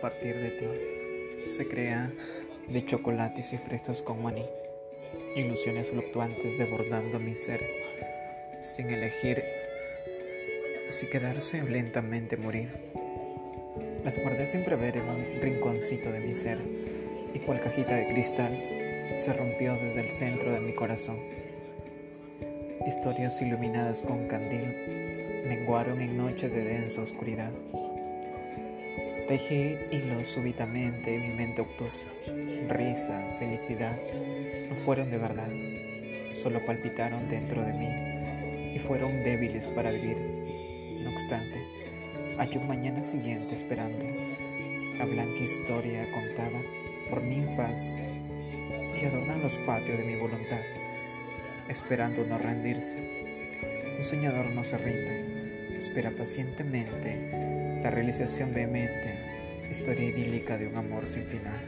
partir de ti se crea de chocolates y fresas con maní, ilusiones fluctuantes desbordando mi ser, sin elegir si quedarse o lentamente morir. Las guardé sin prever en un rinconcito de mi ser y cual cajita de cristal se rompió desde el centro de mi corazón. Historias iluminadas con candil menguaron en noches de densa oscuridad. Tejí hilos súbitamente en mi mente obtusa. Risas, felicidad, no fueron de verdad, solo palpitaron dentro de mí y fueron débiles para vivir. No obstante, hay un mañana siguiente esperando la blanca historia contada por ninfas que adornan los patios de mi voluntad, esperando no rendirse. Un soñador no se rinde, espera pacientemente la realización vehemente, historia idílica de un amor sin final.